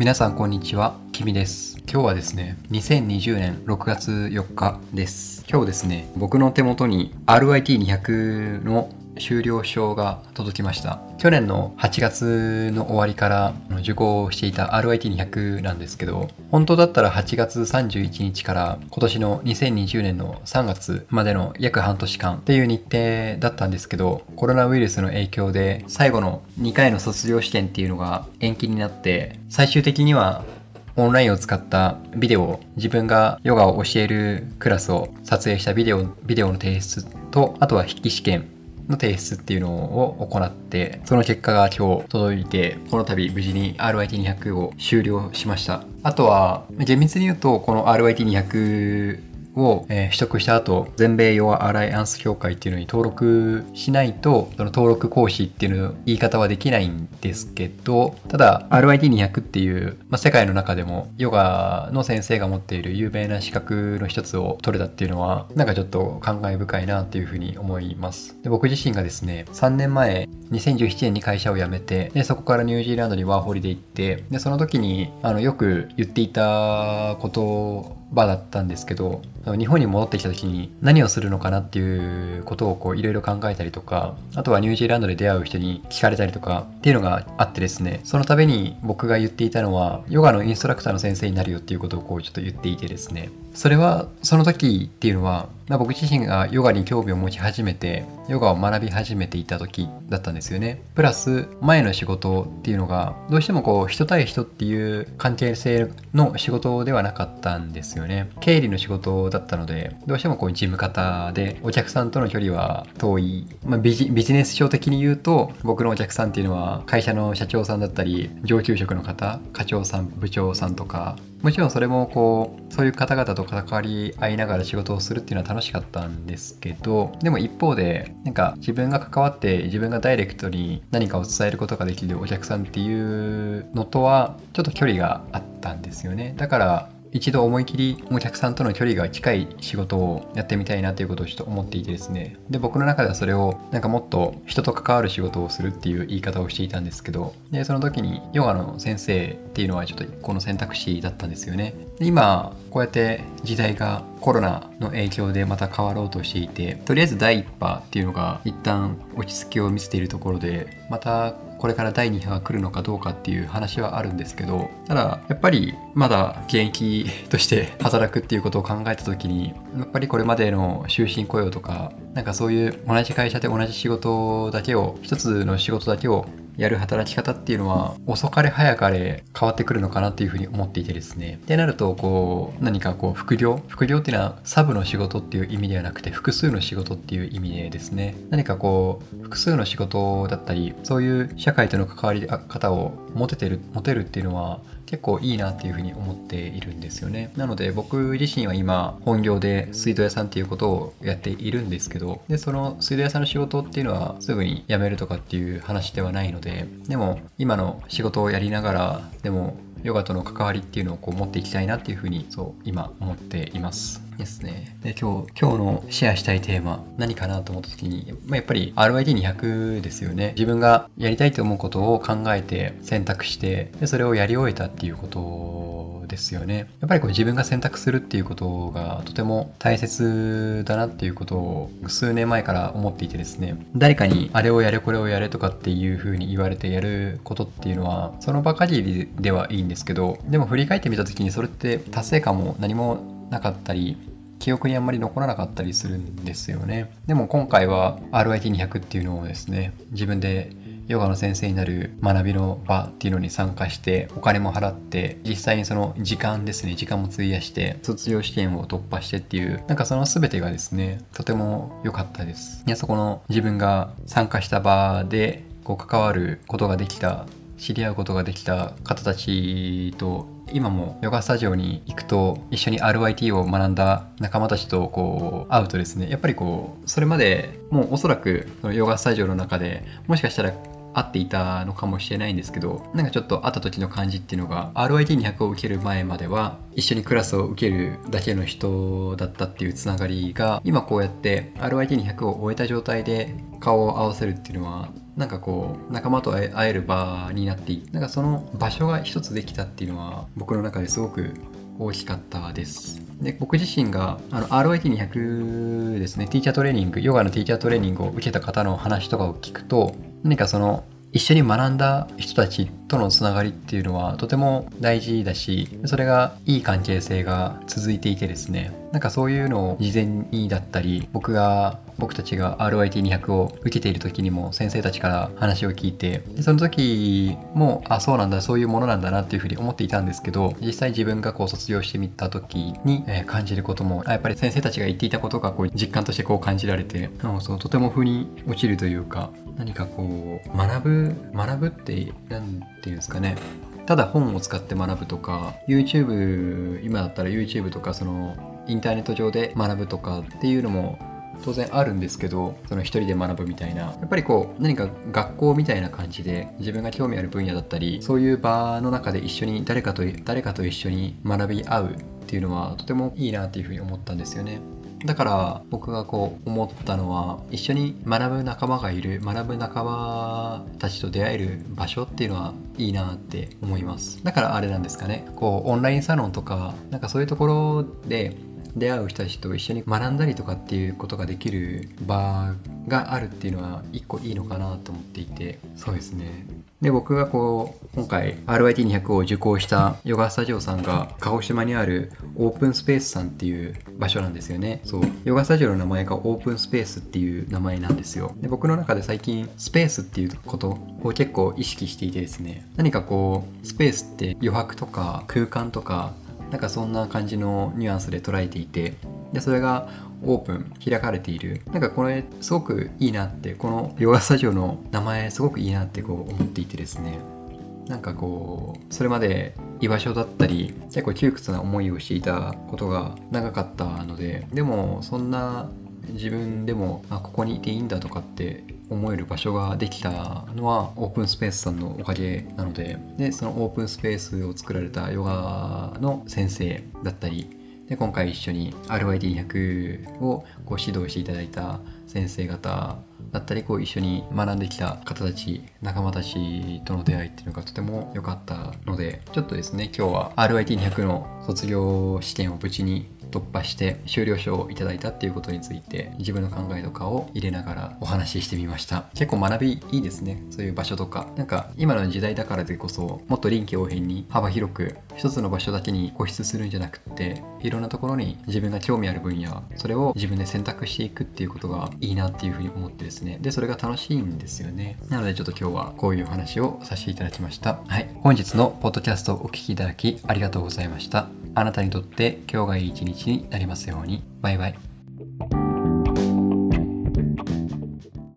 皆さんこんにちは、きみです。今日はですね、2020年6月4日です。今日ですね、僕の手元に RIT200 の修了証が届きました。去年の8月の終わりから受講していた RIT200 なんですけど、本当だったら8月31日から今年の2020年の3月までの約半年間っていう日程だったんですけど、コロナウイルスの影響で最後の2回の卒業試験っていうのが延期になって、最終的にはオンラインを使ったビデオ、自分がヨガを教えるクラスを撮影したビデオ、ビデオの提出と、あとは筆記試験の提出っていうのを行って、その結果が今日届いて、この度無事に RIT200 を終了しました。あとは、厳密に言うと、この RIT200 を、えー取得した後、全米ヨガアライアンス協会っていうのに登録しないと、その登録講師っていうの言い方はできないんですけど、ただ RIT200 っていう、まあ、世界の中でもヨガの先生が持っている有名な資格の一つを取れたっていうのは、なんかちょっと感慨深いなっていうふうに思います。で僕自身がですね、3年前、2017年に会社を辞めて、でそこからニュージーランドにワーホリで行って、でその時にあのよく言っていたこと場だったんですけど日本に戻ってきた時に何をするのかなっていうことをこういろいろ考えたりとかあとはニュージーランドで出会う人に聞かれたりとかっていうのがあってですねその度に僕が言っていたのはヨガのインストラクターの先生になるよっていうことをこうちょっと言っていてですねそれはその時っていうのは、まあ、僕自身がヨガに興味を持ち始めてヨガを学び始めていた時だったんですよね。プラス前の仕事っていうのがどうしてもこう人対人っていう関係性の仕事ではなかったんですよね。経理の仕事だったのでどうしてもこう事務方でお客さんとの距離は遠い、まあ、ビジビジネス書的に言うと僕のお客さんっていうのは会社の社長さんだったり上級職の方課長さん部長さんとかもちろんそれもこうそういう方々と関わり合いながら仕事をするっていうのは楽しかったんですけどでも一方でなんか自分が関わって自分がダイレクトに何かを伝えることができるお客さんっていうのとはちょっと距離があったんですよね。だから一度思い切りお客さんとの距離が近い仕事をやってみたいなということをちょっと思っていてですね。で僕の中ではそれをなんかもっと人と関わる仕事をするっていう言い方をしていたんですけど。でその時にヨガの先生っていうのはちょっと一個の選択肢だったんですよね。で今こうやって時代がコロナの影響でまた変わろうとしていてとりあえず第一波っていうのが一旦落ち着きを見せているところでまたこれから第2波が来るのかどうかっていう話はあるんですけどただやっぱりまだ現役として働くっていうことを考えた時にやっぱりこれまでの終身雇用とかなんかそういう同じ会社で同じ仕事だけを一つの仕事だけをやる働き方っていうのは遅かれ早かれ変わってくるのかなっていうふうに思っていてですね。ってなるとこう何かこう副業？副業っていうのはサブの仕事っていう意味ではなくて複数の仕事っていう意味でですね何かこう複数の仕事だったりそういう社会との関わり方を持ててる持てるっていうのは結構いいなっていうふうに思っているんですよね。なので僕自身は今本業で水道屋さんっていうことをやっているんですけどでその水道屋さんの仕事っていうのはすぐに辞めるとかっていう話ではないのででも今の仕事をやりながらでもヨガとの関わりっていうのをこう持っていきたいなっていうふうにそう今思っています。ですね。で今日今日のシェアしたいテーマ何かなと思った時に、まあ、やっぱり RIT200 ですよね。自分がやりたいと思うことを考えて選択してでそれをやり終えたっていうことですよね。やっぱりこう自分が選択するっていうことがとても大切だなっていうことを数年前から思っていてですね。誰かにあれをやれこれをやれとかっていう風に言われてやることっていうのはその場限りではいいんですけどでも振り返ってみた時にそれって達成感も何もなかったり記憶にあんまり残らなかったりするんですよね。でも今回は RIT200 っていうのをですね自分でヨガの先生になる学びの場っていうのに参加してお金も払って実際にその時間ですね時間も費やして卒業試験を突破してっていうなんかその全てがですねとても良かったです。いやそこの自分が参加した場でこう関わることができた知り合うことができた方たちと今もヨガスタジオに行くと一緒に RIT を学んだ仲間たちとこう会うとですねやっぱりこうそれまでもうおそらくそのヨガスタジオの中でもしかしたら合っていたのかもしれないんですけどなんかちょっと会った時の感じっていうのが RIT200 を受ける前までは一緒にクラスを受けるだけの人だったっていうつながりが今こうやって RIT200 を終えた状態で顔を合わせるっていうのはなんかこう仲間と会える場になってなんかその場所が一つできたっていうのは僕の中ですごく大きかったです。で僕自身があの RIT200 ですねティーチャートレーニングヨガのティーチャートレーニングを受けた方の話とかを聞くと何かその一緒に学んだ人たちとのつながりっていうのはとても大事だしそれがいい関係性が続いていてですねなんかそういうのを事前にだったり僕が僕たちが RIT200 を受けている時にも先生たちから話を聞いてでその時もあそうなんだそういうものなんだなっていうふうに思っていたんですけど実際自分がこう卒業してみた時に、えー、感じることもやっぱり先生たちが言っていたことがこう実感としてこう感じられてそうとても腑に落ちるというか何かこう学ぶ学ぶって何って言うんですかねただ本を使って学ぶとか YouTube 今だったら YouTube とかそのインターネット上で学ぶとかっていうのも当然あるんですけどその一人で学ぶみたいなやっぱりこう何か学校みたいな感じで自分が興味ある分野だったりそういう場の中で一緒に誰かと誰かと一緒に学び合うっていうのはとてもいいなっていうふうに思ったんですよね。だから僕がこう思ったのは一緒に学ぶ仲間がいる学ぶ仲間たちと出会える場所っていうのはいいなって思います。だからあれなんですかね。こうオンラインサロンとかなんかそういうところで出会う人たちと一緒に学んだりとかっていうことができる場があるっていうのは一個いいのかなと思っていて。そうですね。で僕がこう今回 RIT200 を受講したヨガスタジオさんが鹿児島にあるオープンスペースさんっていう場所なんですよね。そう。ヨガスタジオの名前がオープンスペースっていう名前なんですよ。で僕の中で最近スペースっていうことを結構意識していてですね。何かこうスペースって余白とか空間とかなんかそんな感じのニュアンスで捉えていてでそれがオープン開かれている。なんかこれすごくいいなってこのヨガスタジオの名前すごくいいなってこう思っていてですね。なんかこうそれまで居場所だったり結構窮屈な思いをしていたことが長かったのででもそんな自分でもあここにいていいんだとかって思える場所ができたのはオープンスペースさんのおかげなので。でそのオープンスペースを作られたヨガの先生だったりで今回一緒に RYD200 をこう指導していただいた先生方だったりこう一緒に学んできた方たち仲間たちとの出会いっていうのがとても良かったのでちょっとですね今日は RYT200 の卒業試験を無事に突破して修了証をいただいたっていうことについて自分の考えとかを入れながらお話ししてみました。結構学びいいですね。そういう場所とか。なんか今の時代だからでこそもっと臨機応変に幅広く一つの場所だけに固執するんじゃなくっていろんなところに自分が興味ある分野それを自分で選択していくっていうことがいいなっていうふうに思ってですね。でそれが楽しいんですよね。なのでちょっと今日はこういう話をさせていただきました。はい。本日のポッドキャストをお聴きいただきありがとうございました。あなたにとって今日がいい一日になりますように。バイバイ。